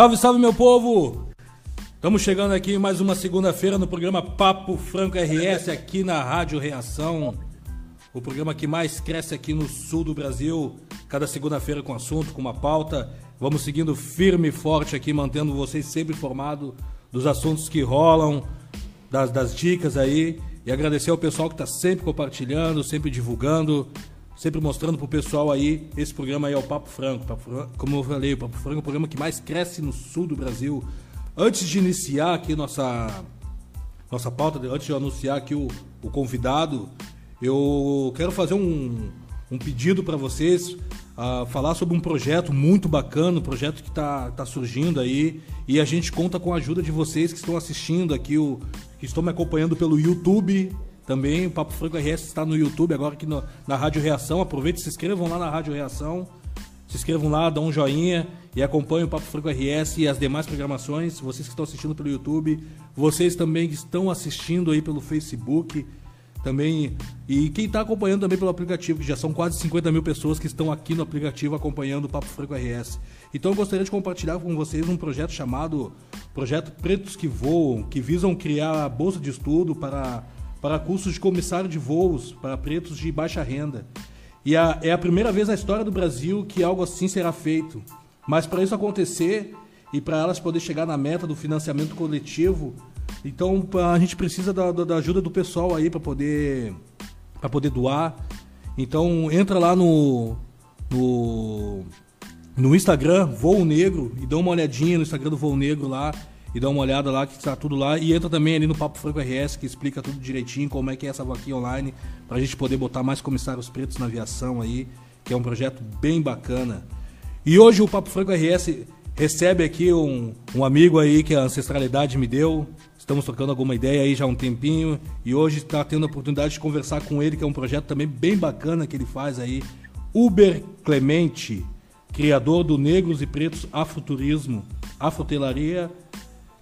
Salve, salve, meu povo! Estamos chegando aqui mais uma segunda-feira no programa Papo Franco RS aqui na Rádio Reação. O programa que mais cresce aqui no sul do Brasil. Cada segunda-feira com assunto, com uma pauta. Vamos seguindo firme e forte aqui, mantendo vocês sempre informados dos assuntos que rolam, das, das dicas aí. E agradecer ao pessoal que está sempre compartilhando, sempre divulgando, sempre mostrando pro pessoal aí. Esse programa aí é o Papo Franco. Papo Franco como eu falei, o Papo Franco é o programa que mais cresce no sul do Brasil. Antes de iniciar aqui nossa, nossa pauta, antes de eu anunciar aqui o, o convidado, eu quero fazer um, um pedido para vocês. Uh, falar sobre um projeto muito bacana, um projeto que está tá surgindo aí. E a gente conta com a ajuda de vocês que estão assistindo aqui, o, que estão me acompanhando pelo YouTube também. O Papo Franco RS está no YouTube agora aqui no, na Rádio Reação. Aproveite e se inscrevam lá na Rádio Reação. Se inscrevam lá, dão um joinha e acompanhem o Papo Franco RS e as demais programações. Vocês que estão assistindo pelo YouTube, vocês também que estão assistindo aí pelo Facebook também. E quem está acompanhando também pelo aplicativo, que já são quase 50 mil pessoas que estão aqui no aplicativo acompanhando o Papo Franco RS. Então eu gostaria de compartilhar com vocês um projeto chamado Projeto Pretos que Voam, que visam criar a bolsa de estudo para, para cursos de comissário de voos para pretos de baixa renda. E a, é a primeira vez na história do Brasil que algo assim será feito. Mas para isso acontecer e para elas poder chegar na meta do financiamento coletivo, então a gente precisa da, da ajuda do pessoal aí para poder para poder doar. Então entra lá no no no Instagram Voo Negro e dá uma olhadinha no Instagram do Voo Negro lá e dá uma olhada lá que está tudo lá e entra também ali no Papo Franco RS que explica tudo direitinho como é que é essa vaquinha online para a gente poder botar mais comissários pretos na aviação aí, que é um projeto bem bacana. E hoje o Papo Franco RS recebe aqui um, um amigo aí que a ancestralidade me deu, Estamos trocando alguma ideia aí já há um tempinho e hoje está tendo a oportunidade de conversar com ele, que é um projeto também bem bacana que ele faz aí. Uber Clemente, criador do Negros e Pretos Afroturismo, Afrotelaria,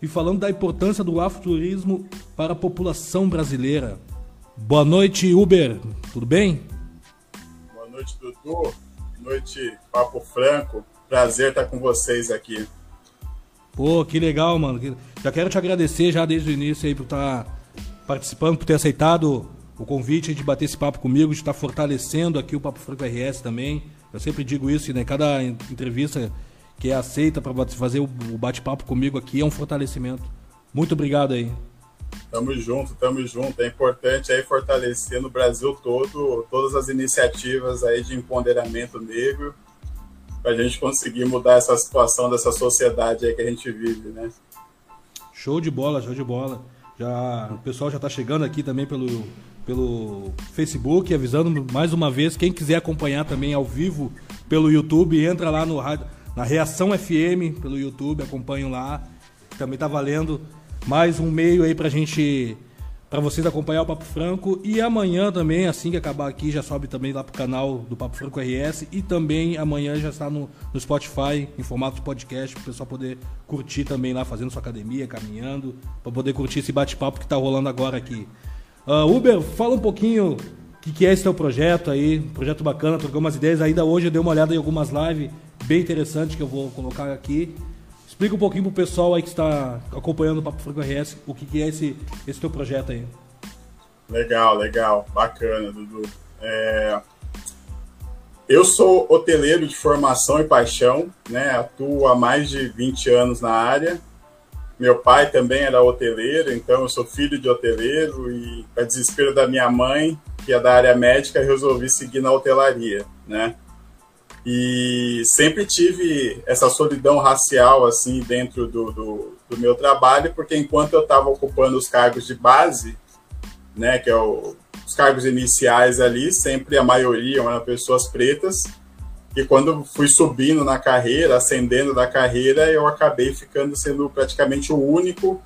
e falando da importância do afroturismo para a população brasileira. Boa noite, Uber, tudo bem? Boa noite, Dudu. Boa noite, Papo Franco. Prazer estar com vocês aqui. Pô, que legal, mano. Já quero te agradecer já desde o início aí por estar tá participando, por ter aceitado o convite de bater esse papo comigo, de estar tá fortalecendo aqui o Papo Franco RS também. Eu sempre digo isso, né? Cada entrevista que é aceita para fazer o bate-papo comigo aqui é um fortalecimento. Muito obrigado aí. Tamo junto, tamo junto. É importante aí fortalecer no Brasil todo todas as iniciativas aí de empoderamento negro para a gente conseguir mudar essa situação dessa sociedade aí que a gente vive, né? Show de bola, show de bola. Já, o pessoal já está chegando aqui também pelo, pelo Facebook, avisando mais uma vez, quem quiser acompanhar também ao vivo pelo YouTube, entra lá no na Reação FM pelo YouTube, acompanham lá. Também está valendo mais um meio aí para a gente para vocês acompanhar o Papo Franco. E amanhã também, assim que acabar aqui, já sobe também lá pro canal do Papo Franco RS. E também amanhã já está no, no Spotify, em formato podcast, para o pessoal poder curtir também lá, fazendo sua academia, caminhando, para poder curtir esse bate-papo que está rolando agora aqui. Uh, Uber, fala um pouquinho o que, que, é esse teu projeto aí, projeto bacana, trocou umas ideias. Ainda hoje eu dei uma olhada em algumas lives bem interessantes que eu vou colocar aqui. Explica um pouquinho pro pessoal aí que está acompanhando o Papo Franco RS o que, que é esse, esse teu projeto aí. Legal, legal. Bacana, Dudu. É... Eu sou hoteleiro de formação e paixão, né? Atuo há mais de 20 anos na área. Meu pai também era hoteleiro, então eu sou filho de hoteleiro e, para desespero da minha mãe, que é da área médica, resolvi seguir na hotelaria, né? E sempre tive essa solidão racial assim dentro do, do, do meu trabalho, porque enquanto eu estava ocupando os cargos de base, né, que é o, os cargos iniciais ali, sempre a maioria eram pessoas pretas. E quando fui subindo na carreira, ascendendo da carreira, eu acabei ficando sendo praticamente o único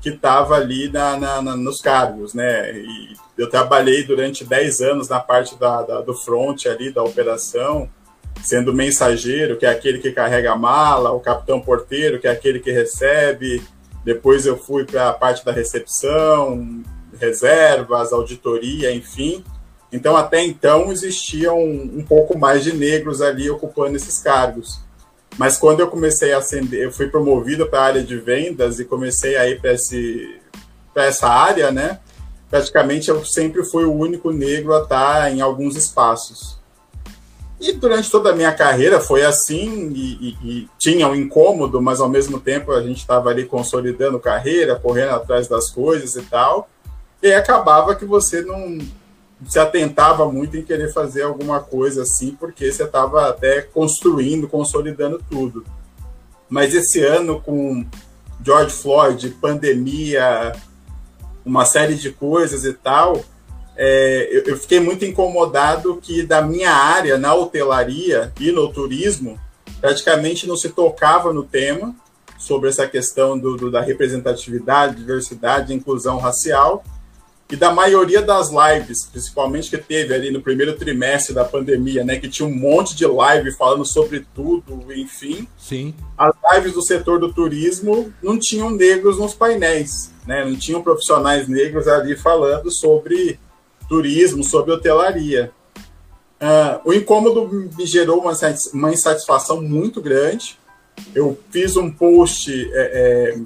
que estava ali na, na, na, nos cargos, né? E eu trabalhei durante 10 anos na parte da, da, do front ali, da operação, sendo o mensageiro, que é aquele que carrega a mala, o capitão porteiro, que é aquele que recebe. Depois eu fui para a parte da recepção, reservas, auditoria, enfim. Então, até então, existiam um, um pouco mais de negros ali ocupando esses cargos. Mas quando eu comecei a acender, eu fui promovido para a área de vendas e comecei a ir para essa área, né? Praticamente eu sempre fui o único negro a estar em alguns espaços. E durante toda a minha carreira foi assim, e, e, e tinha um incômodo, mas ao mesmo tempo a gente estava ali consolidando carreira, correndo atrás das coisas e tal. E acabava que você não se atentava muito em querer fazer alguma coisa assim, porque você estava até construindo, consolidando tudo. Mas esse ano, com George Floyd, pandemia, uma série de coisas e tal, é, eu, eu, fiquei muito incomodado que da minha área, na hotelaria e no turismo, praticamente não se tocava no tema sobre essa questão do, do da representatividade, diversidade, inclusão racial, e da maioria das lives, principalmente que teve ali no primeiro trimestre da pandemia, né, que tinha um monte de live falando sobre tudo, enfim. Sim. As lives do setor do turismo não tinham negros nos painéis, né? Não tinham profissionais negros ali falando sobre turismo, sobre hotelaria. Uh, o incômodo me gerou uma, uma insatisfação muito grande. Eu fiz um post é, é,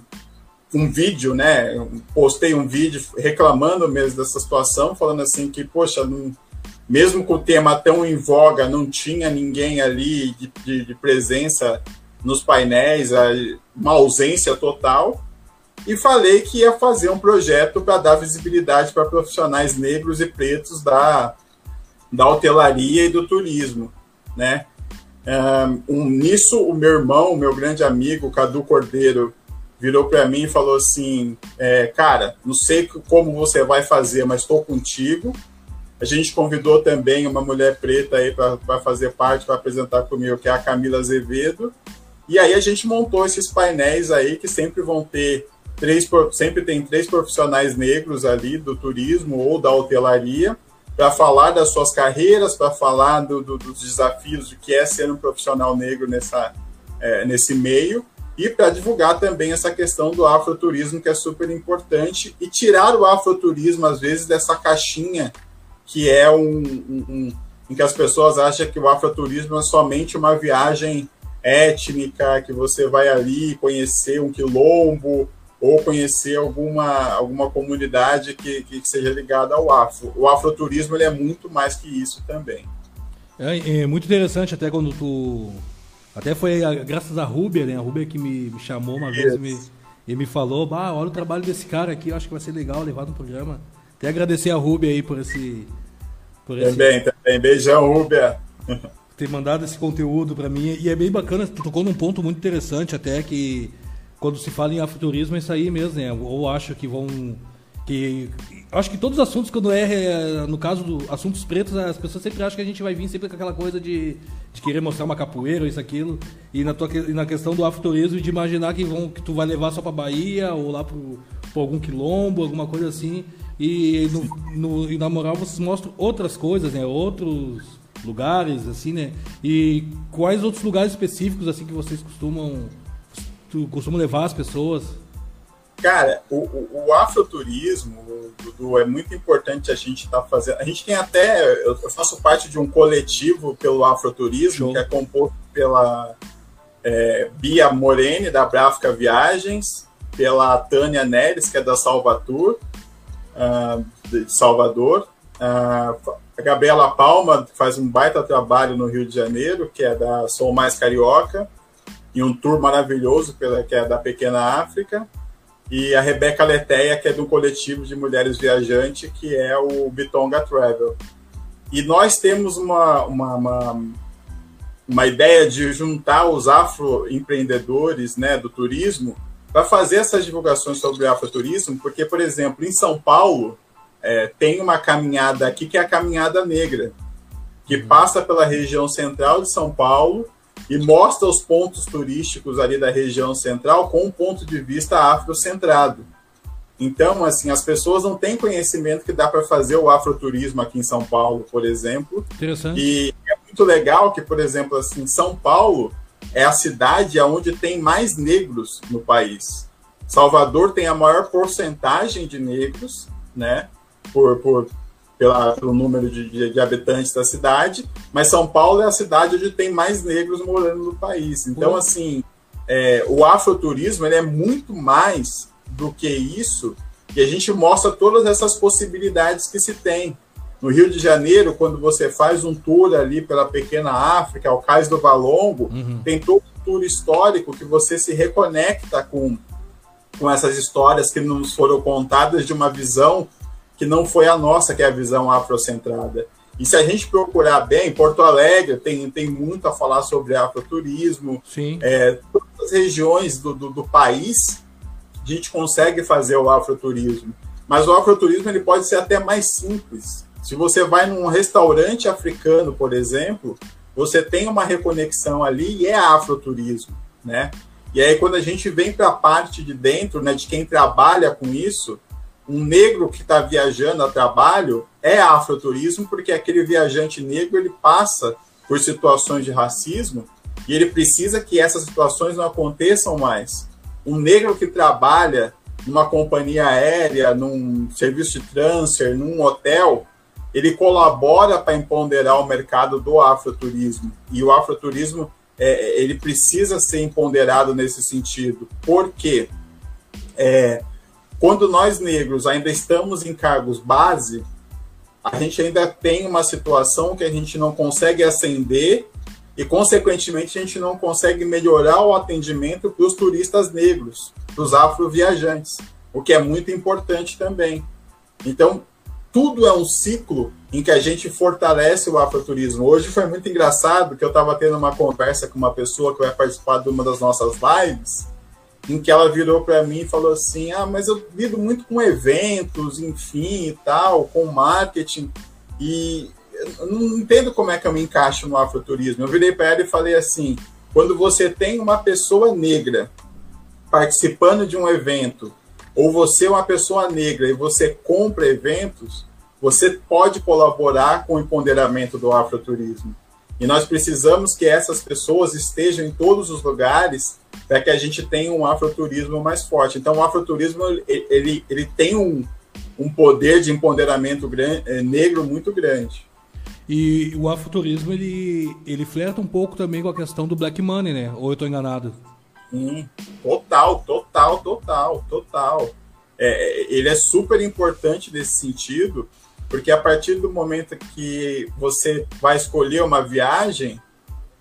um vídeo, né? Postei um vídeo reclamando mesmo dessa situação, falando assim que, poxa, não, mesmo com o tema tão em voga, não tinha ninguém ali de, de, de presença nos painéis, uma ausência total. E falei que ia fazer um projeto para dar visibilidade para profissionais negros e pretos da, da hotelaria e do turismo, né? Um, nisso, o meu irmão, meu grande amigo, Cadu Cordeiro, virou para mim e falou assim: é, Cara, não sei como você vai fazer, mas estou contigo. A gente convidou também uma mulher preta aí para fazer parte, para apresentar comigo, que é a Camila Azevedo. E aí a gente montou esses painéis aí que sempre vão ter três, sempre tem três profissionais negros ali do turismo ou da hotelaria para falar das suas carreiras, para falar do, do, dos desafios de que é ser um profissional negro nessa, é, nesse meio e para divulgar também essa questão do afroturismo, que é super importante, e tirar o afroturismo, às vezes, dessa caixinha que é um, um, um em que as pessoas acham que o afroturismo é somente uma viagem étnica, que você vai ali conhecer um quilombo ou conhecer alguma, alguma comunidade que, que seja ligada ao afro. O afroturismo ele é muito mais que isso também. É, é muito interessante até quando tu até foi a, graças a Rúbia, né? A Rúbia que me, me chamou uma vez e me, e me falou, bah, olha o trabalho desse cara aqui, eu acho que vai ser legal levar no programa. Até agradecer a Rúbia aí por esse. Por esse também, também. Beijão, Rúbia. Ter mandado esse conteúdo para mim. E é bem bacana, tu tocou num ponto muito interessante até que quando se fala em afuturismo é isso aí mesmo, né? Ou acho que vão que acho que todos os assuntos quando é no caso do assuntos pretos as pessoas sempre acham que a gente vai vir sempre com aquela coisa de, de querer mostrar uma capoeira ou isso aquilo e na tua e na questão do afroturismo de imaginar que vão que tu vai levar só para Bahia ou lá pro, pro algum quilombo alguma coisa assim e no, no, e na moral vocês mostram outras coisas né outros lugares assim né e quais outros lugares específicos assim que vocês costumam tu, costumam levar as pessoas Cara, o, o, o afroturismo, Dudu, é muito importante a gente estar tá fazendo. A gente tem até. Eu faço parte de um coletivo pelo afroturismo, Show. que é composto pela é, Bia Morene, da Bráfica Viagens, pela Tânia Neres, que é da Salvador, uh, de Salvador, uh, a Gabriela Palma, que faz um baita trabalho no Rio de Janeiro, que é da Sou Mais Carioca, e um tour maravilhoso pela, que é da Pequena África e a Rebeca Leteia, que é do coletivo de mulheres viajantes, que é o Bitonga Travel. E nós temos uma, uma, uma, uma ideia de juntar os afroempreendedores né, do turismo para fazer essas divulgações sobre o afroturismo, porque, por exemplo, em São Paulo, é, tem uma caminhada aqui que é a Caminhada Negra, que uhum. passa pela região central de São Paulo e mostra os pontos turísticos ali da região central com um ponto de vista afrocentrado. Então, assim, as pessoas não têm conhecimento que dá para fazer o afroturismo aqui em São Paulo, por exemplo. Interessante. E é muito legal que, por exemplo, assim, São Paulo é a cidade onde tem mais negros no país. Salvador tem a maior porcentagem de negros, né? Por, por pela, pelo número de, de, de, habitantes da cidade, mas São Paulo é a cidade onde tem mais negros morando no país. Então, assim, é, o afroturismo ele é muito mais do que isso, e a gente mostra todas essas possibilidades que se tem. No Rio de Janeiro, quando você faz um tour ali pela pequena África, ao Cais do Valongo, uhum. tem todo um tour histórico que você se reconecta com, com essas histórias que nos foram contadas de uma visão que não foi a nossa, que é a visão afrocentrada. E se a gente procurar bem, Porto Alegre tem, tem muito a falar sobre afroturismo. Sim. É, todas as regiões do, do, do, país, a gente consegue fazer o afroturismo. Mas o afroturismo ele pode ser até mais simples. Se você vai num restaurante africano, por exemplo, você tem uma reconexão ali e é afroturismo, né? E aí quando a gente vem para a parte de dentro, né, de quem trabalha com isso, um negro que está viajando a trabalho é afroturismo, porque aquele viajante negro ele passa por situações de racismo e ele precisa que essas situações não aconteçam mais. Um negro que trabalha numa companhia aérea, num serviço de transfer, num hotel, ele colabora para empoderar o mercado do afroturismo. E o afroturismo é, ele precisa ser empoderado nesse sentido. Por quê? É, quando nós negros ainda estamos em cargos base, a gente ainda tem uma situação que a gente não consegue ascender e, consequentemente, a gente não consegue melhorar o atendimento para os turistas negros, para os afroviajantes, o que é muito importante também. Então, tudo é um ciclo em que a gente fortalece o afroturismo. Hoje foi muito engraçado que eu estava tendo uma conversa com uma pessoa que vai participar de uma das nossas lives, em que ela virou para mim e falou assim: Ah, mas eu lido muito com eventos, enfim e tal, com marketing, e eu não entendo como é que eu me encaixo no afroturismo. Eu virei para ela e falei assim: quando você tem uma pessoa negra participando de um evento, ou você é uma pessoa negra e você compra eventos, você pode colaborar com o empoderamento do afroturismo. E nós precisamos que essas pessoas estejam em todos os lugares para que a gente tenha um afroturismo mais forte. Então, o afroturismo ele, ele, tem um, um poder de empoderamento é, negro muito grande. E o afroturismo ele, ele flerta um pouco também com a questão do black money, né? Ou eu estou enganado? Hum, total, total, total, total. É, ele é super importante nesse sentido, porque a partir do momento que você vai escolher uma viagem,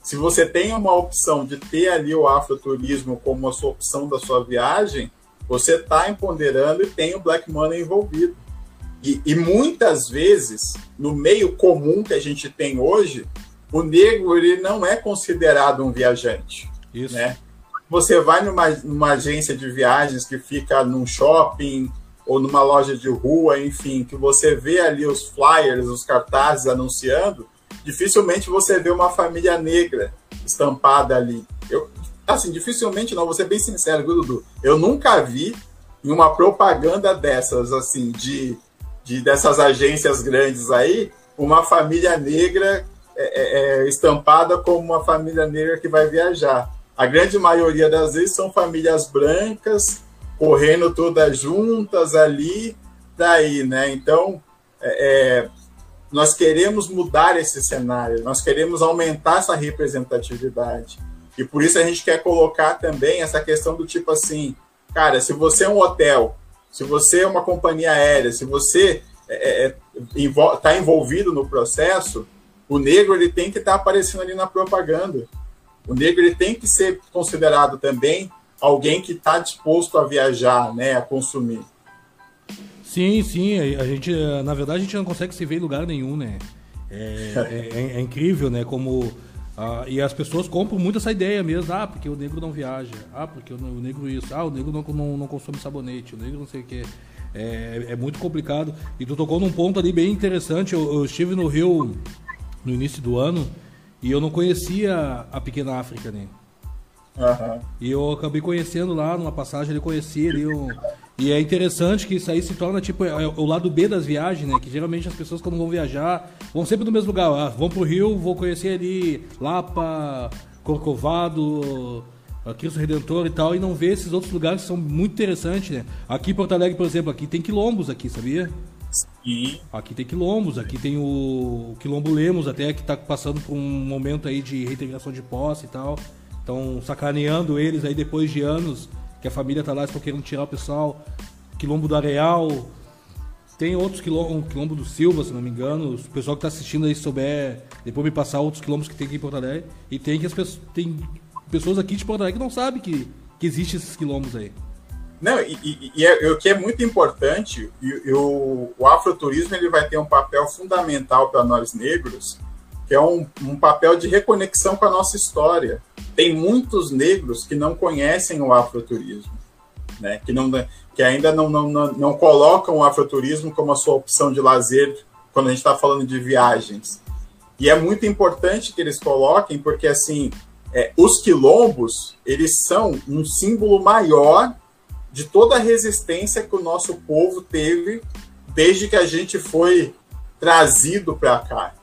se você tem uma opção de ter ali o afroturismo como a sua opção da sua viagem, você está empoderando e tem o black money envolvido. E, e, muitas vezes, no meio comum que a gente tem hoje, o negro ele não é considerado um viajante. Isso. Né? Você vai numa, numa agência de viagens que fica num shopping, ou numa loja de rua, enfim, que você vê ali os flyers, os cartazes anunciando, dificilmente você vê uma família negra estampada ali. Eu, assim, dificilmente não, vou ser bem sincero, Dudu? Eu nunca vi em uma propaganda dessas, assim, de, de dessas agências grandes aí, uma família negra é, é, é estampada como uma família negra que vai viajar. A grande maioria das vezes são famílias brancas, correndo todas juntas ali, daí, né? Então, é, é, nós queremos mudar esse cenário, nós queremos aumentar essa representatividade. E por isso a gente quer colocar também essa questão do tipo assim, cara, se você é um hotel, se você é uma companhia aérea, se você está é, é, é tá envolvido no processo, o negro ele tem que estar tá aparecendo ali na propaganda. O negro ele tem que ser considerado também alguém que está disposto a viajar, né, a consumir. Sim, sim, a gente, na verdade, a gente não consegue se ver em lugar nenhum, né? É, é, é, é incrível, né? Como ah, e as pessoas compram muito essa ideia mesmo, ah, porque o negro não viaja, ah, porque o, negro isso, ah, o negro não, não, não consome sabonete, o negro não sei o que. É, é muito complicado. E tu tocou num ponto ali bem interessante. Eu, eu estive no Rio no início do ano e eu não conhecia a pequena África, né? Uhum. E eu acabei conhecendo lá, numa passagem, ele conhecia ali um... E é interessante que isso aí se torna tipo é, é o lado B das viagens, né? Que geralmente as pessoas quando vão viajar vão sempre no mesmo lugar. Ah, vão pro Rio, vou conhecer ali Lapa, Corcovado, Cristo Redentor e tal, e não vê esses outros lugares que são muito interessantes, né? Aqui em Porto Alegre, por exemplo, aqui tem quilombos aqui, sabia? Sim. Aqui tem quilombos, aqui tem o, Quilombo Lemos até, que está passando por um momento aí de reintegração de posse e tal. Estão sacaneando eles aí depois de anos que a família tá lá, estão querendo tirar o pessoal. Quilombo do Areal. Tem outros quilombos, quilombo do Silva, se não me engano. O pessoal que está assistindo aí souber, depois me passar outros quilombos que tem aqui em Porto Alegre. E tem que as pessoas. Tem pessoas aqui de Porto Alegre que não sabem que, que existem esses quilombos aí. Não, e, e, e, é, o que é muito importante, e, o, o afroturismo ele vai ter um papel fundamental para nós negros, que é um, um papel de reconexão com a nossa história. Tem muitos negros que não conhecem o afroturismo, né? que, não, que ainda não, não, não, não colocam o afroturismo como a sua opção de lazer quando a gente está falando de viagens. E é muito importante que eles coloquem, porque assim, é, os quilombos, eles são um símbolo maior de toda a resistência que o nosso povo teve desde que a gente foi trazido para cá.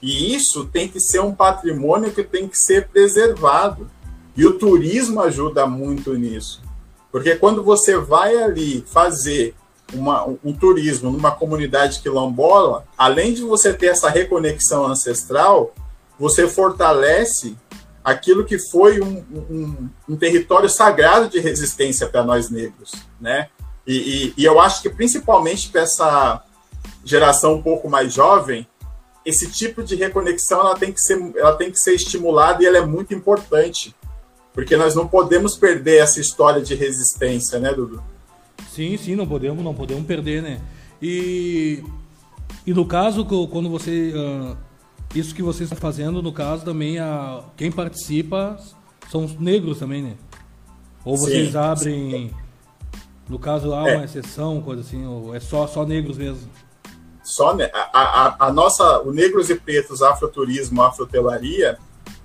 E isso tem que ser um patrimônio que tem que ser preservado. E o turismo ajuda muito nisso. Porque quando você vai ali fazer uma, um turismo numa comunidade quilombola, além de você ter essa reconexão ancestral, você fortalece aquilo que foi um, um, um território sagrado de resistência para nós negros, né? E, e, e eu acho que principalmente para essa geração um pouco mais jovem, esse tipo de reconexão ela tem que ser, ela tem que ser estimulada e ela é muito importante, porque nós não podemos perder essa história de resistência, né, Dudu? Sim, sim, não podemos, não podemos perder, né? E, e no caso, quando você uh, isso que vocês estão fazendo, no caso, também a, quem participa são os negros também, né? Ou vocês sim, abrem. Sim. No caso, há é. uma exceção, coisa assim, ou é só, só negros mesmo? Só né, a, a, a nossa, o Negros e Pretos Afroturismo, Afrotelaria,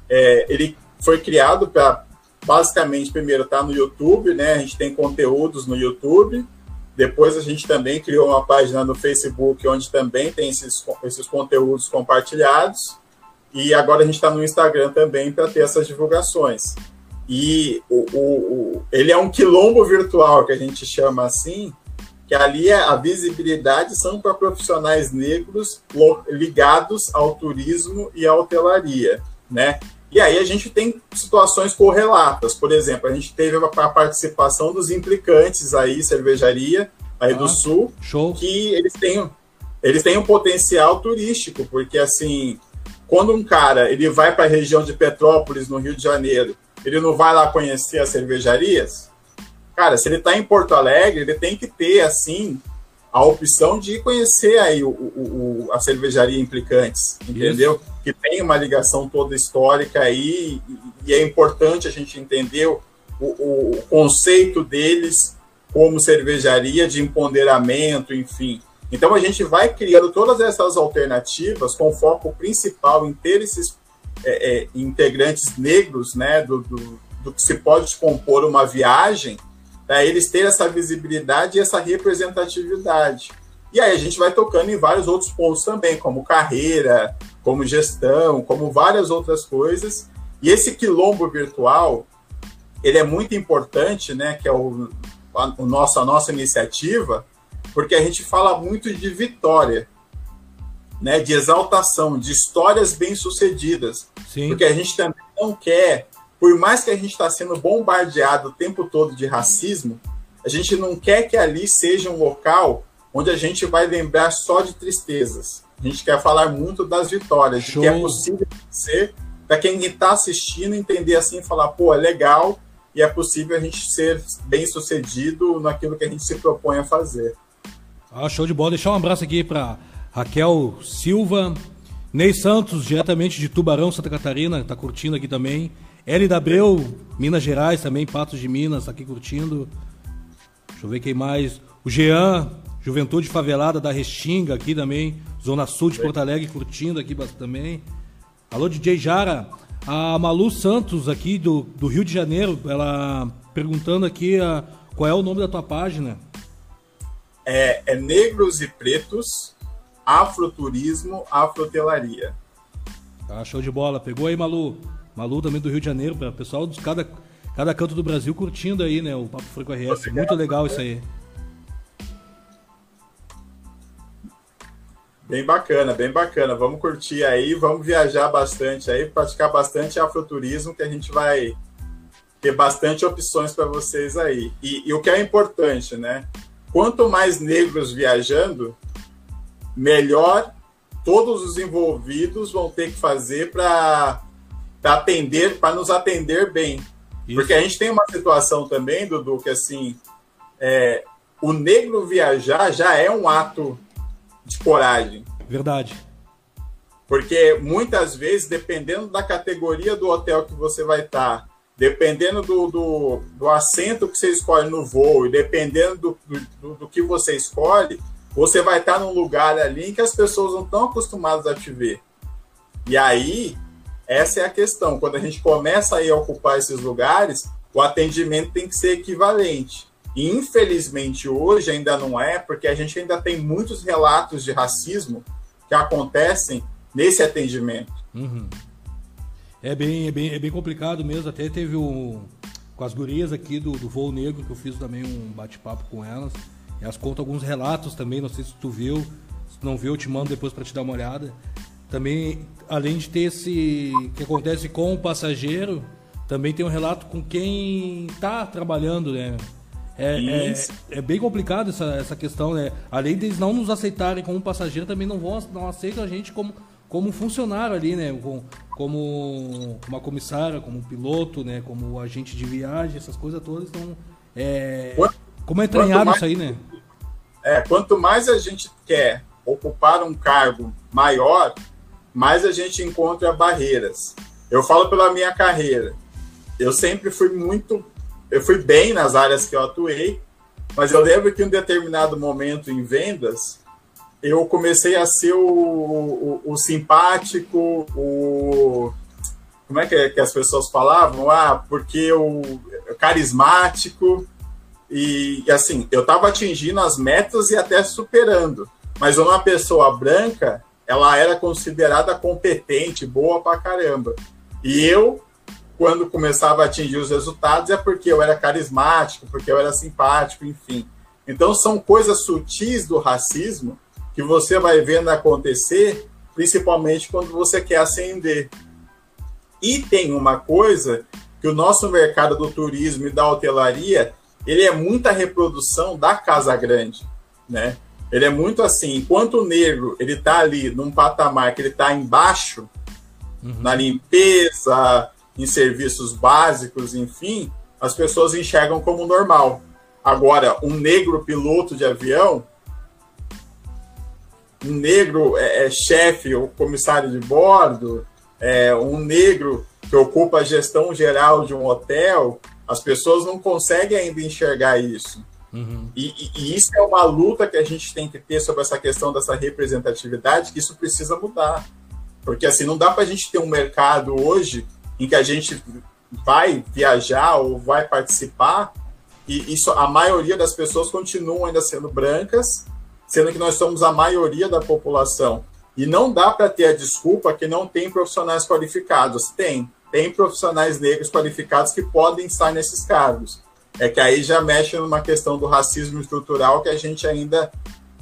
é, ele foi criado para basicamente primeiro tá no YouTube, né? A gente tem conteúdos no YouTube depois a gente também criou uma página no Facebook onde também tem esses, esses conteúdos compartilhados. E agora a gente está no Instagram também para ter essas divulgações. E o, o, o, ele é um quilombo virtual, que a gente chama assim, que ali é, a visibilidade são para profissionais negros ligados ao turismo e à hotelaria, né? E aí a gente tem situações correlatas. Por exemplo, a gente teve a participação dos implicantes aí, cervejaria, aí ah, do Sul, show. que eles têm, eles têm um potencial turístico, porque assim, quando um cara ele vai para a região de Petrópolis, no Rio de Janeiro, ele não vai lá conhecer as cervejarias? Cara, se ele está em Porto Alegre, ele tem que ter, assim, a opção de conhecer aí o, o, o a cervejaria Implicantes, entendeu? Isso. Que tem uma ligação toda histórica aí e é importante a gente entender o, o, conceito deles como cervejaria de empoderamento, enfim. Então a gente vai criando todas essas alternativas com foco principal em ter esses é, é, integrantes negros, né, do, do, do que se pode compor uma viagem, para eles terem essa visibilidade e essa representatividade. E aí a gente vai tocando em vários outros pontos também, como carreira, como gestão, como várias outras coisas. E esse quilombo virtual, ele é muito importante, né, que é o, a, o nosso, a nossa iniciativa, porque a gente fala muito de vitória, né, de exaltação, de histórias bem-sucedidas. Porque a gente também não quer por mais que a gente está sendo bombardeado o tempo todo de racismo, a gente não quer que ali seja um local onde a gente vai lembrar só de tristezas. A gente quer falar muito das vitórias, Show. de que é possível ser, para quem está assistindo entender assim e falar, pô, é legal e é possível a gente ser bem sucedido naquilo que a gente se propõe a fazer. Ah, show de bola. Deixar um abraço aqui para Raquel Silva, Ney Santos, diretamente de Tubarão, Santa Catarina, está curtindo aqui também. L da Abreu, Minas Gerais também, Patos de Minas, tá aqui curtindo. Deixa eu ver quem mais. O Jean, Juventude Favelada da Restinga aqui também. Zona Sul de Porto Alegre curtindo aqui também. Alô, DJ Jara. A Malu Santos aqui do, do Rio de Janeiro, ela perguntando aqui a, ah, qual é o nome da tua página. É, é Negros e Pretos, Afroturismo, Afrotelaria. Tá, show de bola. Pegou aí, Malu? Malu também do Rio de Janeiro, para o pessoal de cada, cada canto do Brasil curtindo aí, né? O Papo Franco RS. Muito legal isso aí. Bem bacana, bem bacana. Vamos curtir aí, vamos viajar bastante aí, praticar bastante afroturismo, que a gente vai ter bastante opções para vocês aí. E, e, o que é importante, né? Quanto mais negros viajando, melhor todos os envolvidos vão ter que fazer para atender, para nos atender bem. Isso. Porque a gente tem uma situação também, Dudu, que assim, é, o negro viajar já é um ato de coragem. Verdade. Porque muitas vezes, dependendo da categoria do hotel que você vai estar, dependendo do, do, do assento que você escolhe no voo e dependendo do, do, do, que você escolhe, você vai estar num lugar ali em que as pessoas não estão acostumadas a te ver. E aí, essa é a questão. Quando a gente começa a, a ocupar esses lugares, o atendimento tem que ser equivalente. E infelizmente hoje ainda não é, porque a gente ainda tem muitos relatos de racismo que acontecem nesse atendimento. Uhum. É, bem, é, bem, é bem complicado mesmo. Até teve um. Com as gurias aqui do, do Voo Negro, que eu fiz também um bate-papo com elas. Elas contam alguns relatos também, não sei se tu viu. Se não viu, eu te mando depois para te dar uma olhada. Também, além de ter esse. que acontece com o passageiro, também tem um relato com quem está trabalhando, né? É, é, é, bem complicado essa, essa questão, né? Além deles não nos aceitarem como passageiro, também não vão não aceitam a gente como, como funcionário ali, né? Como, como uma comissária, como piloto, né? Como agente de viagem, essas coisas todas. Então, é, quanto, como é mais, isso aí, né? É, quanto mais a gente quer ocupar um cargo maior, mais a gente encontra barreiras. Eu falo pela minha carreira. Eu sempre fui muito eu fui bem nas áreas que eu atuei, mas eu lembro que em um determinado momento em vendas, eu comecei a ser o, o, o simpático, o. Como é que, é que, as pessoas falavam? Ah, porque o carismático. E, assim, eu estava atingindo as metas e até superando. Mas uma pessoa branca, ela era considerada competente, boa pra caramba. E eu quando começava a atingir os resultados é porque eu era carismático, porque eu era simpático, enfim. Então são coisas sutis do racismo que você vai vendo acontecer, principalmente quando você quer ascender. E tem uma coisa que o nosso mercado do turismo e da hotelaria, ele é muita reprodução da casa grande, né? Ele é muito assim, enquanto o negro ele está ali num patamar que ele está embaixo, uhum. na limpeza, em serviços básicos, enfim, as pessoas enxergam como normal. Agora, um negro piloto de avião, um negro é, é chefe ou comissário de bordo, é, um negro que ocupa a gestão geral de um hotel, as pessoas não conseguem ainda enxergar isso. Uhum. E, e, isso é uma luta que a gente tem que ter sobre essa questão dessa representatividade, que isso precisa mudar. Porque assim, não dá para a gente ter um mercado hoje em que a gente vai viajar ou vai participar, e isso a maioria das pessoas continuam ainda sendo brancas, sendo que nós somos a maioria da população. E não dá para ter a desculpa que não tem profissionais qualificados. Tem. Tem profissionais negros qualificados que podem estar nesses cargos. É que aí já mexe numa questão do racismo estrutural que a gente ainda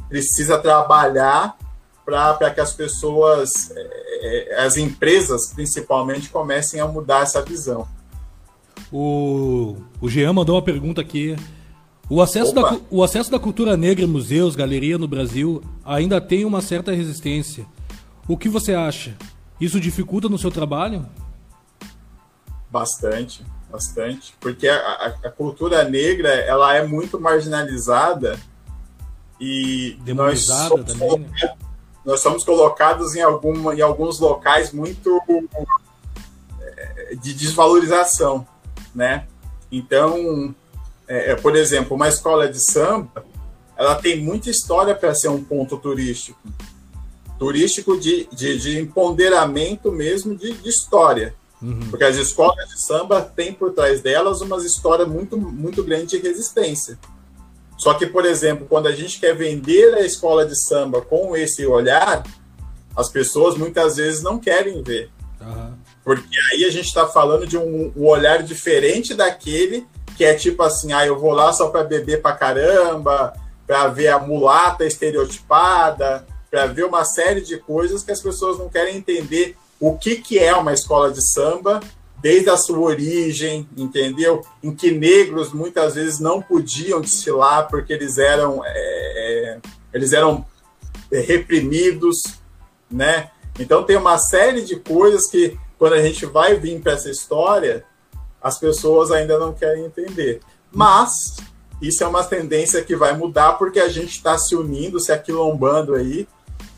precisa trabalhar para que as pessoas, é, é, as empresas principalmente, comecem a mudar essa visão. O, o Jean mandou uma pergunta aqui. O acesso, da, o acesso da cultura negra em museus, galeria no Brasil ainda tem uma certa resistência. O que você acha? Isso dificulta no seu trabalho? Bastante, bastante. Porque a, a, a cultura negra ela é muito marginalizada e nós também. Né? nós somos colocados em, alguma, em alguns locais muito é, de desvalorização, né? Então, é, é, por exemplo, uma escola de samba, ela tem muita história para ser um ponto turístico, turístico de, de, de empoderamento mesmo de, de história, uhum. porque as escolas de samba têm por trás delas uma história muito muito grande de resistência. Só que, por exemplo, quando a gente quer vender a escola de samba com esse olhar, as pessoas muitas vezes não querem ver. Uhum. Porque aí a gente está falando de um, um, olhar diferente daquele que é tipo assim, ah, eu vou lá só para beber para caramba, para ver a mulata estereotipada, para ver uma série de coisas que as pessoas não querem entender o que, que é uma escola de samba, desde a sua origem, entendeu? Em que negros muitas vezes não podiam desfilar porque eles eram, é, é eles eram reprimidos, né? Então tem uma série de coisas que quando a gente vai vir para essa história, as pessoas ainda não querem entender. Mas isso é uma tendência que vai mudar porque a gente está se unindo, se aquilombando aí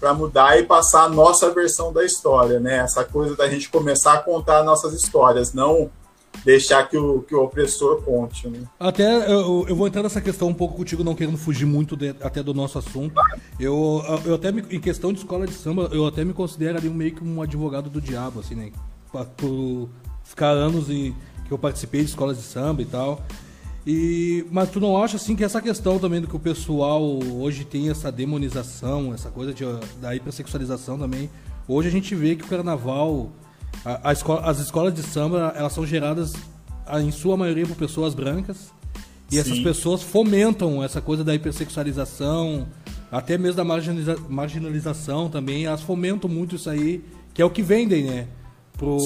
para mudar e passar a nossa versão da história, né? Essa coisa da gente começar a contar nossas histórias, não deixar que o, que o opressor conte. Né? Até eu, eu vou entrar nessa questão um pouco contigo, não querendo fugir muito de, até do nosso assunto. Eu, eu até me, em questão de escola de samba, eu até me considero ali meio que um advogado do diabo, assim, né? Por ficar anos e que eu participei de escolas de samba e tal. E, mas tu não acha assim que essa questão também do que o pessoal hoje tem essa demonização, essa coisa de, da hipersexualização também. Hoje a gente vê que o carnaval, a, a escola, as escolas de samba, elas são geradas em sua maioria por pessoas brancas. E Sim. essas pessoas fomentam essa coisa da hipersexualização, até mesmo da marginaliza marginalização também. Elas fomentam muito isso aí, que é o que vendem, né? Pro,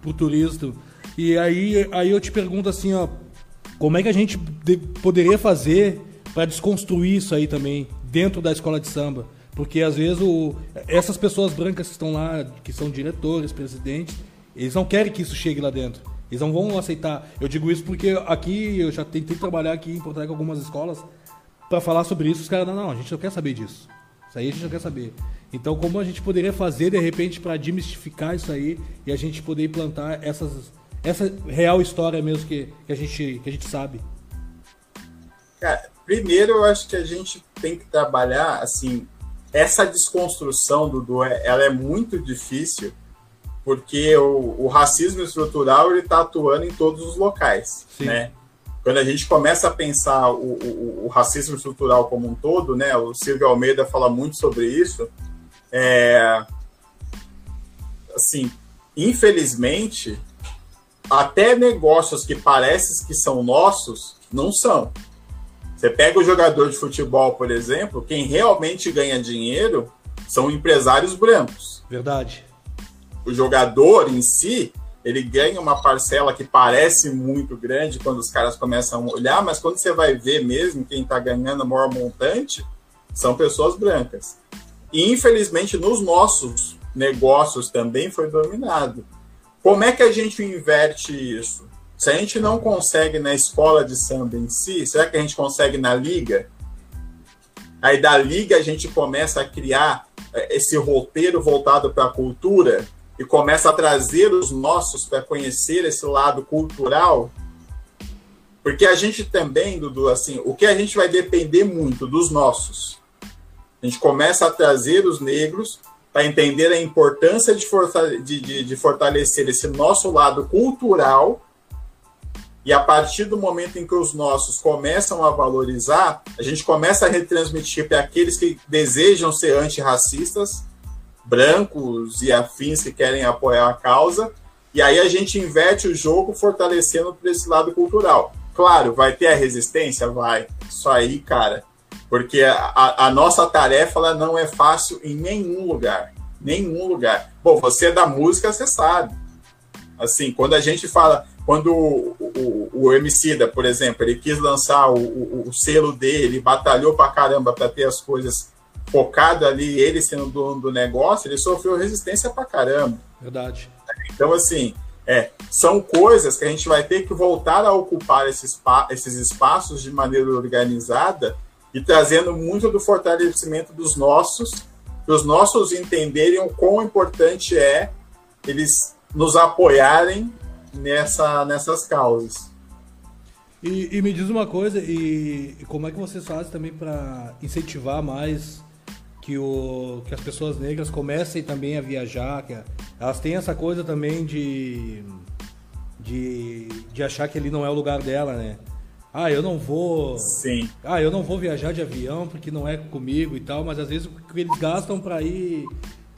pro turista. E aí, aí eu te pergunto assim, ó, como é que a gente poderia fazer para desconstruir isso aí também dentro da escola de samba? Porque às vezes o, essas pessoas brancas que estão lá, que são diretores, presidentes, eles não querem que isso chegue lá dentro. Eles não vão aceitar. Eu digo isso porque aqui eu já tentei trabalhar aqui em Porto Alegre com algumas escolas para falar sobre isso. Os caras, não, não, a gente não quer saber disso. Isso aí a gente não quer saber. Então, como a gente poderia fazer de repente para demistificar isso aí e a gente poder implantar essas essa real história mesmo que, que, a, gente, que a gente sabe? Cara, primeiro eu acho que a gente tem que trabalhar, assim, essa desconstrução, Dudu, é, ela é muito difícil, porque o, o racismo estrutural ele está atuando em todos os locais, Sim. né? Quando a gente começa a pensar o, o, o, racismo estrutural como um todo, né? O Silvio Almeida fala muito sobre isso. É, assim, infelizmente, até negócios que parecem que são nossos, não são. Você pega o jogador de futebol, por exemplo, quem realmente ganha dinheiro são empresários brancos. Verdade. O jogador em si, ele ganha uma parcela que parece muito grande quando os caras começam a olhar, mas quando você vai ver mesmo quem está ganhando o maior montante, são pessoas brancas. E infelizmente nos nossos negócios também foi dominado. Como é que a gente inverte isso? Se a gente não consegue na escola de samba em si, será que a gente consegue na liga? Aí da liga a gente começa a criar é, esse roteiro voltado para a cultura e começa a trazer os nossos para conhecer esse lado cultural. Porque a gente também, Dudu, assim, o que a gente vai depender muito dos nossos. A gente começa a trazer os negros para entender a importância de, de, de, de fortalecer esse nosso lado cultural. E a partir do momento em que os nossos começam a valorizar, a gente começa a retransmitir para aqueles que desejam ser antirracistas, brancos e afins que querem apoiar a causa, e aí a gente inverte o jogo fortalecendo para esse lado cultural. Claro, vai ter a resistência? Vai. Isso aí, cara, porque a, a nossa tarefa ela não é fácil em nenhum lugar. Nenhum lugar. Bom, você é da música, você sabe. Assim, quando a gente fala, quando o, o, o Emicida, por exemplo, ele quis lançar o, o, o selo dele, batalhou pra caramba para ter as coisas focado ali, ele sendo dono do negócio, ele sofreu resistência pra caramba. Verdade. Então, assim, é, são coisas que a gente vai ter que voltar a ocupar esses, esses espaços de maneira organizada e trazendo muito do fortalecimento dos nossos, para os nossos entenderem o quão importante é eles nos apoiarem nessa, nessas causas. E, e me diz uma coisa, e, como é que vocês fazem também para incentivar mais que, o, que as pessoas negras comecem também a viajar, que elas têm essa coisa também de, de, de achar que ali não é o lugar dela, né? Ah, eu não vou. Sim. Ah, eu não vou viajar de avião porque não é comigo e tal, mas às vezes o que eles gastam para ir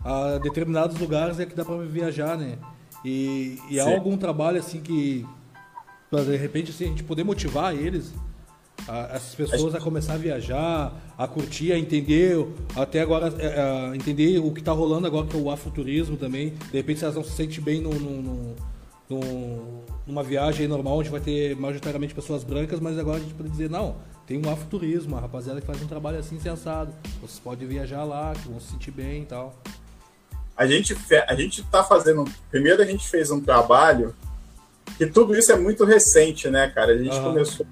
a determinados lugares é que dá para viajar, né? E, e há algum trabalho assim que, de repente, assim, a gente poder motivar eles a, essas pessoas a começar a viajar, a curtir, a entender, até agora, a, a entender o que está rolando agora, que é o afroturismo também. De repente, elas não se sentem bem no, no, no, no, numa viagem normal, onde vai ter majoritariamente pessoas brancas, mas agora a gente pode dizer, não, tem um afroturismo, a rapaziada que faz um trabalho assim sensado. Vocês podem viajar lá, que vão se sentir bem e tal. A gente, a gente tá fazendo. Primeiro a gente fez um trabalho que tudo isso é muito recente, né, cara? A gente uhum. começou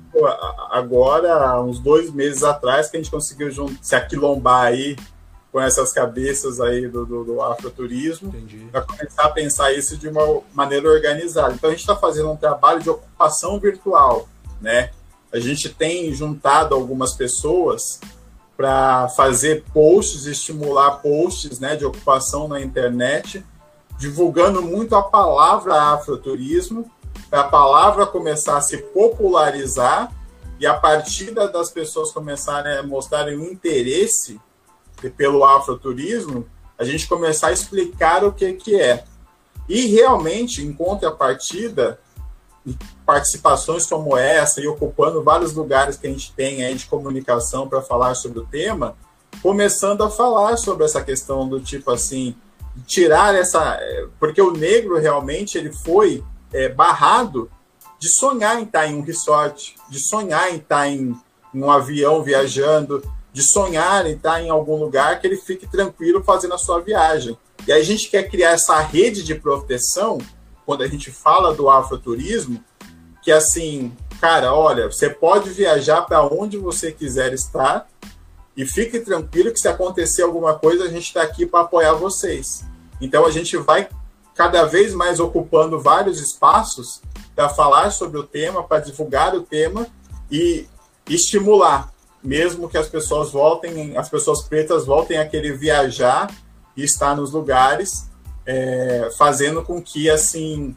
agora, uns dois meses atrás, que a gente conseguiu se aquilombar aí com essas cabeças aí do, do, do afroturismo para começar a pensar isso de uma maneira organizada. Então a gente está fazendo um trabalho de ocupação virtual, né? A gente tem juntado algumas pessoas para fazer posts, estimular posts né, de ocupação na internet, divulgando muito a palavra afroturismo, para a palavra começar a se popularizar e a partir das pessoas começarem a mostrarem um interesse pelo afroturismo, a gente começar a explicar o que, que é. E realmente, em contrapartida, participações como essa e ocupando vários lugares que a gente tem aí de comunicação para falar sobre o tema, começando a falar sobre essa questão do tipo assim, tirar essa. Porque o negro realmente ele foi é, barrado de sonhar em estar em um resort, de sonhar em estar em um avião viajando, de sonhar em estar em algum lugar que ele fique tranquilo fazendo a sua viagem. E a gente quer criar essa rede de proteção quando a gente fala do afroturismo, que assim, cara, olha, você pode viajar para onde você quiser estar e fique tranquilo que se acontecer alguma coisa, a gente está aqui para apoiar vocês. Então a gente vai cada vez mais ocupando vários espaços para falar sobre o tema, para divulgar o tema e estimular, mesmo que as pessoas voltem, as pessoas pretas voltem a querer viajar e estar nos lugares é, fazendo com que assim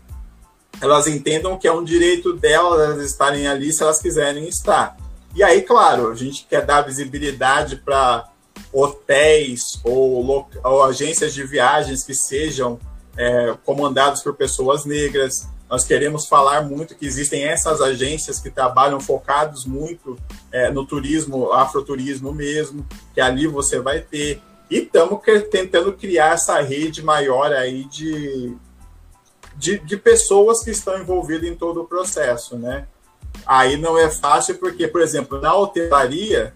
elas entendam que é um direito delas estarem ali se elas quiserem estar. E aí, claro, a gente quer dar visibilidade para hotéis ou, ou, agências de viagens que sejam é, comandados por pessoas negras. Nós queremos falar muito que existem essas agências que trabalham focados muito é, no turismo, afroturismo mesmo, que ali você vai ter e estamos tentando criar essa rede maior aí de, de, de, pessoas que estão envolvidas em todo o processo, né? Aí não é fácil porque, por exemplo, na hotelaria,